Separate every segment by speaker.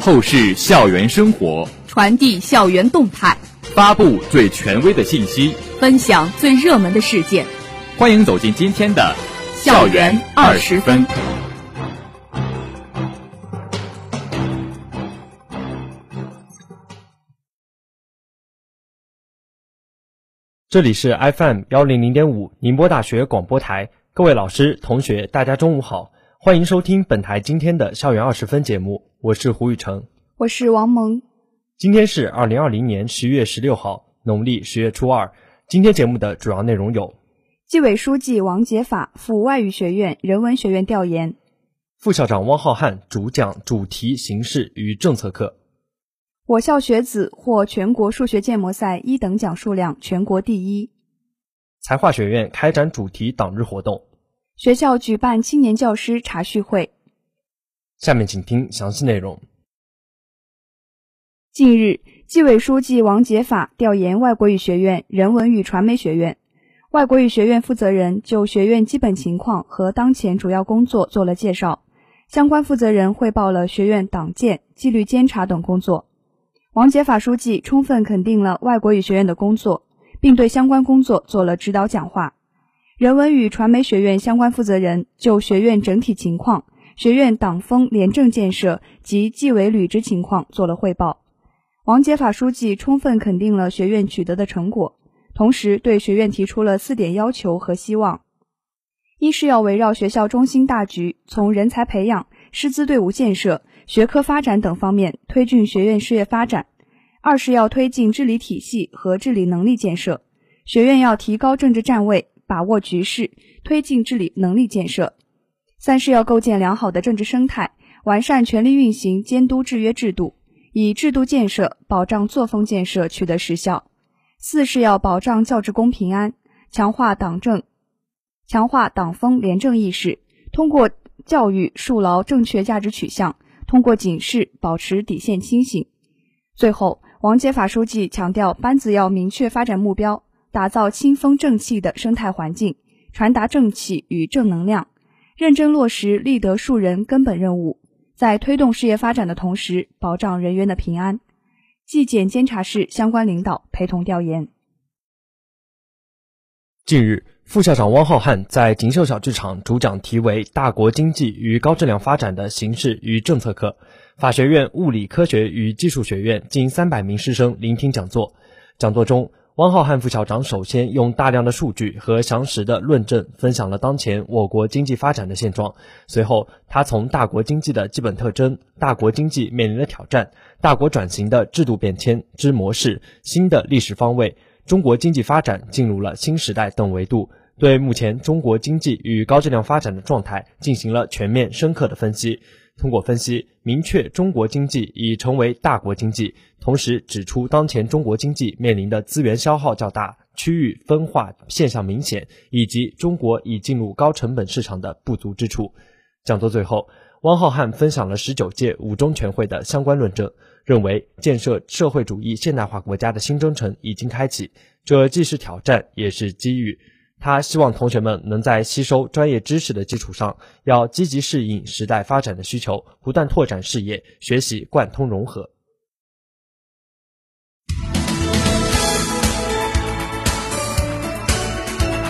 Speaker 1: 透视校园生活，
Speaker 2: 传递校园动态，
Speaker 1: 发布最权威的信息，
Speaker 2: 分享最热门的事件。
Speaker 1: 欢迎走进今天的《
Speaker 2: 校园二十分》。
Speaker 3: 这里是 FM 幺零零点五宁波大学广播台，各位老师、同学，大家中午好。欢迎收听本台今天的校园二十分节目，我是胡雨成，
Speaker 4: 我是王萌。
Speaker 3: 今天是二零二零年十月十六号，农历十月初二。今天节目的主要内容有：
Speaker 4: 纪委书记王杰法赴外语学院人文学院调研；
Speaker 3: 副校长汪浩瀚主讲主题形势与政策课；
Speaker 4: 我校学子获全国数学建模赛一等奖数量全国第一；
Speaker 3: 财化学院开展主题党日活动。
Speaker 4: 学校举办青年教师茶叙会。
Speaker 3: 下面请听详细内容。
Speaker 4: 近日，纪委书记王杰法调研外国语学院人文与传媒学院，外国语学院负责人就学院基本情况和当前主要工作做了介绍，相关负责人汇报了学院党建、纪律监察等工作。王杰法书记充分肯定了外国语学院的工作，并对相关工作做了指导讲话。人文与传媒学院相关负责人就学院整体情况、学院党风廉政建设及纪委履职情况做了汇报。王杰法书记充分肯定了学院取得的成果，同时对学院提出了四点要求和希望：一是要围绕学校中心大局，从人才培养、师资队伍建设、学科发展等方面推进学院事业发展；二是要推进治理体系和治理能力建设，学院要提高政治站位。把握局势，推进治理能力建设；三是要构建良好的政治生态，完善权力运行监督制约制度，以制度建设保障作风建设取得实效；四是要保障教职工平安，强化党政，强化党风廉政意识，通过教育树牢正确价值取向，通过警示保持底线清醒。最后，王杰法书记强调，班子要明确发展目标。打造清风正气的生态环境，传达正气与正能量，认真落实立德树人根本任务，在推动事业发展的同时，保障人员的平安。纪检监察室相关领导陪同调研。
Speaker 3: 近日，副校长汪浩瀚在锦绣小剧场主讲题为《大国经济与高质量发展的形势与政策》课，法学院物理科学与技术学院近三百名师生聆听讲座。讲座中，汪浩瀚副校长首先用大量的数据和详实的论证分享了当前我国经济发展的现状。随后，他从大国经济的基本特征、大国经济面临的挑战、大国转型的制度变迁之模式、新的历史方位、中国经济发展进入了新时代等维度，对目前中国经济与高质量发展的状态进行了全面深刻的分析。通过分析，明确中国经济已成为大国经济，同时指出当前中国经济面临的资源消耗较大、区域分化现象明显，以及中国已进入高成本市场的不足之处。讲座最后，汪浩瀚分享了十九届五中全会的相关论证，认为建设社会主义现代化国家的新征程已经开启，这既是挑战，也是机遇。他希望同学们能在吸收专业知识的基础上，要积极适应时代发展的需求，不断拓展视野，学习贯通融合。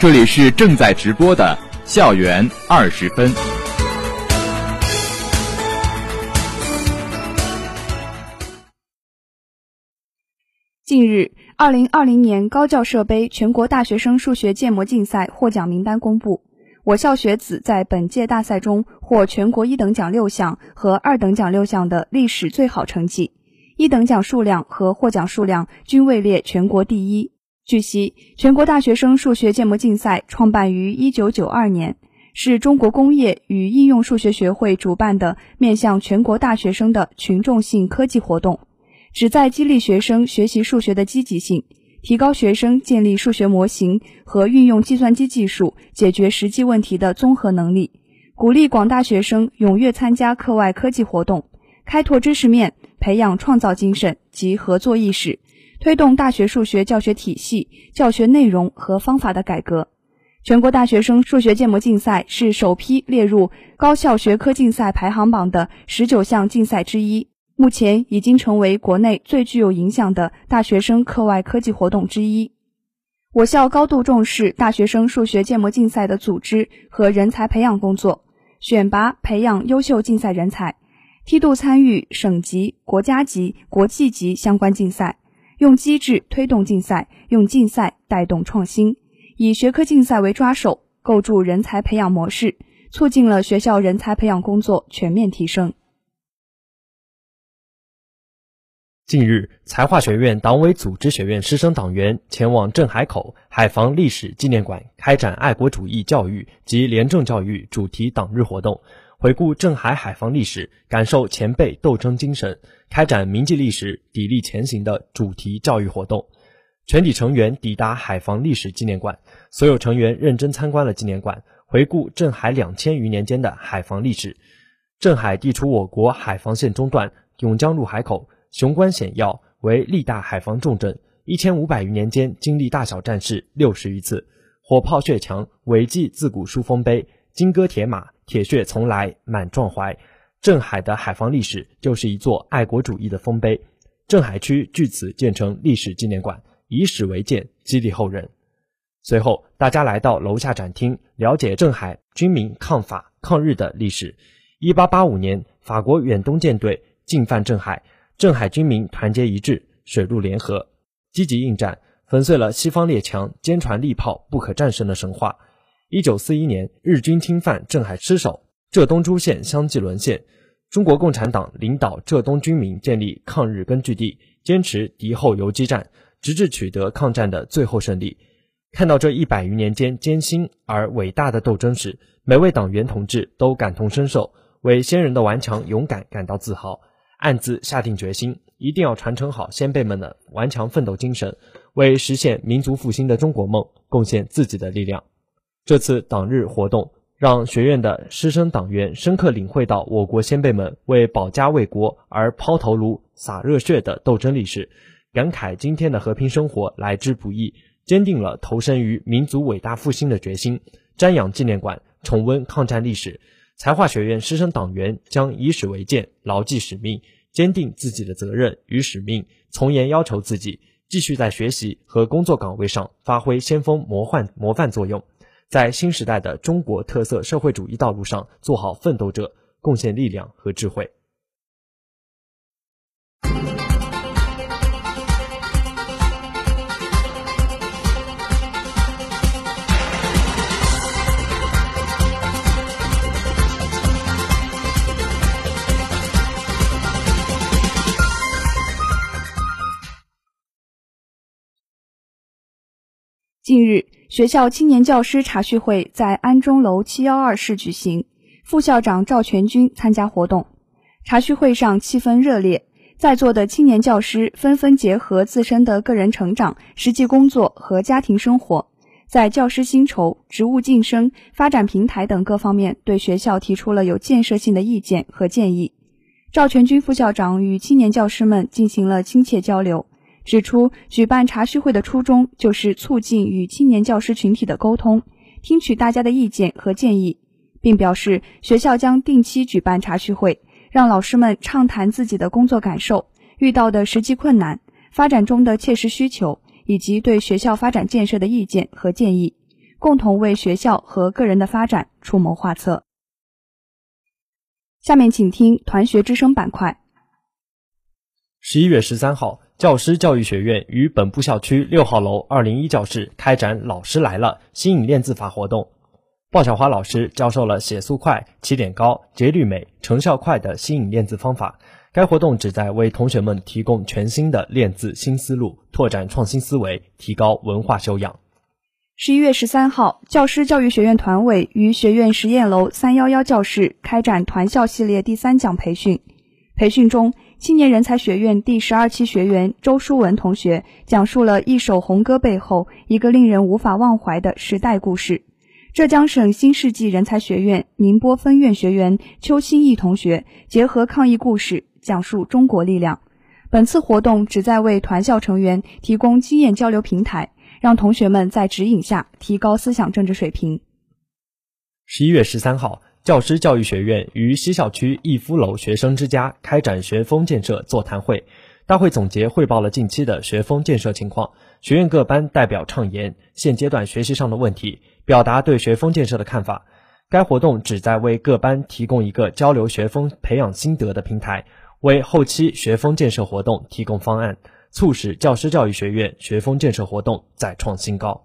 Speaker 1: 这里是正在直播的校园二十分。
Speaker 4: 近日。二零二零年高教社杯全国大学生数学建模竞赛获奖名单公布，我校学子在本届大赛中获全国一等奖六项和二等奖六项的历史最好成绩，一等奖数量和获奖数量均位列全国第一。据悉，全国大学生数学建模竞赛创办于一九九二年，是中国工业与应用数学学会主办的面向全国大学生的群众性科技活动。旨在激励学生学习数学的积极性，提高学生建立数学模型和运用计算机技术解决实际问题的综合能力，鼓励广大学生踊跃参加课外科技活动，开拓知识面，培养创造精神及合作意识，推动大学数学教学体系、教学内容和方法的改革。全国大学生数学建模竞赛是首批列入高校学科竞赛排行榜的十九项竞赛之一，目前已经成为国内最具有影响的大学生课外科技活动之一。我校高度重视大学生数学建模竞赛的组织和人才培养工作，选拔培养优秀竞赛人才，梯度参与省级、国家级、国际级相关竞赛，用机制推动竞赛，用竞赛带动创新。以学科竞赛为抓手，构筑人才培养模式，促进了学校人才培养工作全面提升。
Speaker 3: 近日，财化学院党委组织学院师生党员前往镇海口海防历史纪念馆开展爱国主义教育及廉政教育主题党日活动，回顾镇海海防历史，感受前辈斗争精神，开展铭记历史、砥砺前行的主题教育活动。全体成员抵达海防历史纪念馆，所有成员认真参观了纪念馆，回顾镇海两千余年间的海防历史。镇海地处我国海防线中段，甬江入海口，雄关险要，为历代海防重镇。一千五百余年间，经历大小战事六十余次，火炮血墙，伟绩自古书丰碑，金戈铁马，铁血从来满壮怀。镇海的海防历史就是一座爱国主义的丰碑。镇海区据此建成历史纪念馆。以史为鉴，激励后人。随后，大家来到楼下展厅，了解镇海军民抗法抗日的历史。一八八五年，法国远东舰队进犯镇海，镇海军民团结一致，水陆联合，积极应战，粉碎了西方列强坚船利炮不可战胜的神话。一九四一年，日军侵犯镇海失守，浙东诸县相继沦陷。中国共产党领导浙东军民建立抗日根据地，坚持敌后游击战。直至取得抗战的最后胜利，看到这一百余年间艰辛而伟大的斗争时，每位党员同志都感同身受，为先人的顽强勇敢感到自豪，暗自下定决心，一定要传承好先辈们的顽强奋斗精神，为实现民族复兴的中国梦贡献自己的力量。这次党日活动让学院的师生党员深刻领会到我国先辈们为保家卫国而抛头颅洒热血的斗争历史。感慨今天的和平生活来之不易，坚定了投身于民族伟大复兴的决心。瞻仰纪念馆，重温抗战历史，财化学院师生党员将以史为鉴，牢记使命，坚定自己的责任与使命，从严要求自己，继续在学习和工作岗位上发挥先锋模范模范作用，在新时代的中国特色社会主义道路上做好奋斗者，贡献力量和智慧。
Speaker 4: 近日，学校青年教师茶叙会在安中楼七幺二室举行，副校长赵全军参加活动。茶叙会上气氛热烈，在座的青年教师纷纷结合自身的个人成长、实际工作和家庭生活，在教师薪酬、职务晋升、发展平台等各方面对学校提出了有建设性的意见和建议。赵全军副校长与青年教师们进行了亲切交流。指出，举办茶叙会的初衷就是促进与青年教师群体的沟通，听取大家的意见和建议，并表示学校将定期举办茶叙会，让老师们畅谈自己的工作感受、遇到的实际困难、发展中的切实需求，以及对学校发展建设的意见和建议，共同为学校和个人的发展出谋划策。下面请听团学之声板块。
Speaker 3: 十一月十三号。教师教育学院于本部校区六号楼二零一教室开展“老师来了”新颖练字法活动。鲍小华老师教授了写速快、起点高、节律美、成效快的新颖练字方法。该活动旨在为同学们提供全新的练字新思路，拓展创新思维，提高文化修养。
Speaker 4: 十一月十三号，教师教育学院团委于学院实验楼三幺幺教室开展团校系列第三讲培训。培训中。青年人才学院第十二期学员周书文同学讲述了一首红歌背后一个令人无法忘怀的时代故事。浙江省新世纪人才学院宁波分院学员邱新义同学结合抗疫故事，讲述中国力量。本次活动旨在为团校成员提供经验交流平台，让同学们在指引下提高思想政治水平。
Speaker 3: 十一月十三号，教师教育学院于西校区逸夫楼学生之家开展学风建设座谈会。大会总结汇报了近期的学风建设情况，学院各班代表畅言现阶段学习上的问题，表达对学风建设的看法。该活动旨在为各班提供一个交流学风、培养心得的平台，为后期学风建设活动提供方案，促使教师教育学院学风建设活动再创新高。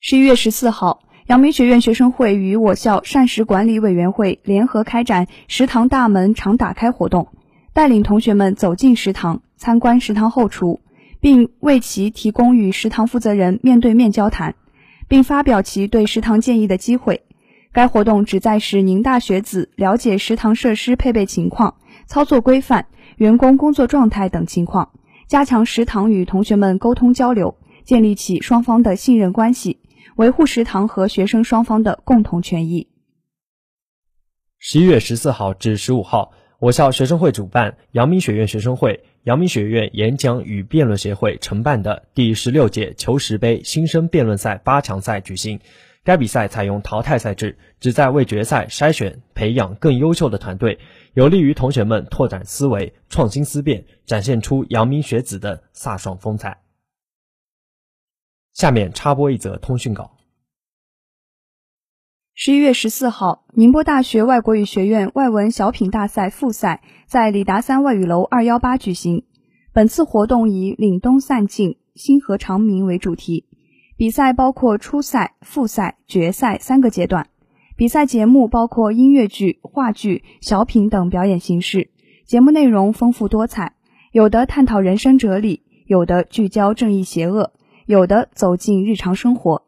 Speaker 4: 十一月十四号。阳明学院学生会与我校膳食管理委员会联合开展“食堂大门常打开”活动，带领同学们走进食堂，参观食堂后厨，并为其提供与食堂负责人面对面交谈，并发表其对食堂建议的机会。该活动旨在使宁大学子了解食堂设施配备情况、操作规范、员工工作状态等情况，加强食堂与同学们沟通交流，建立起双方的信任关系。维护食堂和学生双方的共同权益。
Speaker 3: 十一月十四号至十五号，我校学生会主办，阳明学院学生会、阳明学院演讲与辩论协会承办的第十六届求实杯新生辩论赛八强赛举行。该比赛采用淘汰赛制，旨在为决赛筛选、培养更优秀的团队，有利于同学们拓展思维、创新思辨，展现出阳明学子的飒爽风采。下面插播一则通讯稿。
Speaker 4: 十一月十四号，宁波大学外国语学院外文小品大赛复赛在李达三外语楼二幺八举行。本次活动以“凛冬散尽，星河长明”为主题。比赛包括初赛、复赛、决赛三个阶段。比赛节目包括音乐剧、话剧、小品等表演形式。节目内容丰富多彩，有的探讨人生哲理，有的聚焦正义邪恶。有的走进日常生活，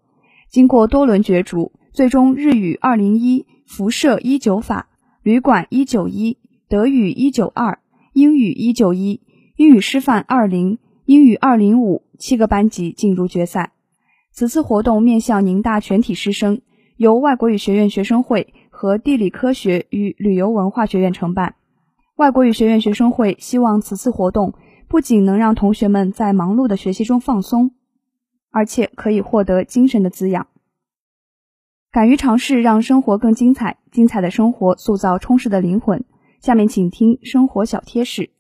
Speaker 4: 经过多轮角逐，最终日语二零一、辐射一九法、旅馆一九一、德语一九二、英语一九一、英语师范二零、英语二零五七个班级进入决赛。此次活动面向宁大全体师生，由外国语学院学生会和地理科学与旅游文化学院承办。外国语学院学生会希望此次活动不仅能让同学们在忙碌的学习中放松。而且可以获得精神的滋养。敢于尝试，让生活更精彩；精彩的生活塑造充实的灵魂。下面请听生活小贴士。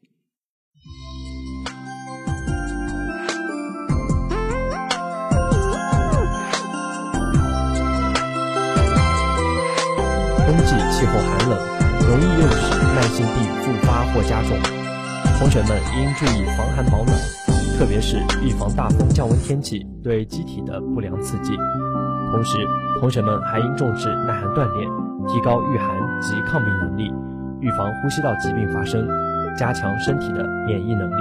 Speaker 3: 冬季气候寒冷，容易诱使慢性病复发或加重，同学们应注意防寒保暖。特别是预防大风降温天气对机体的不良刺激，同时同学们还应重视耐寒锻炼，提高御寒及抗病能力，预防呼吸道疾病发生，加强身体的免疫能力。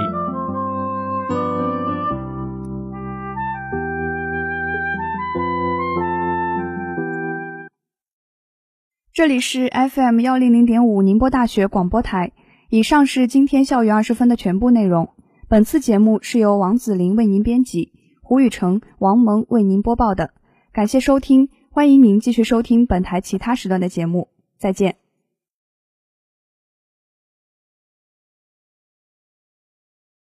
Speaker 4: 这里是 FM 幺零零点五宁波大学广播台，以上是今天校园二十分的全部内容。本次节目是由王子林为您编辑，胡雨成、王蒙为您播报的。感谢收听，欢迎您继续收听本台其他时段的节目。再见。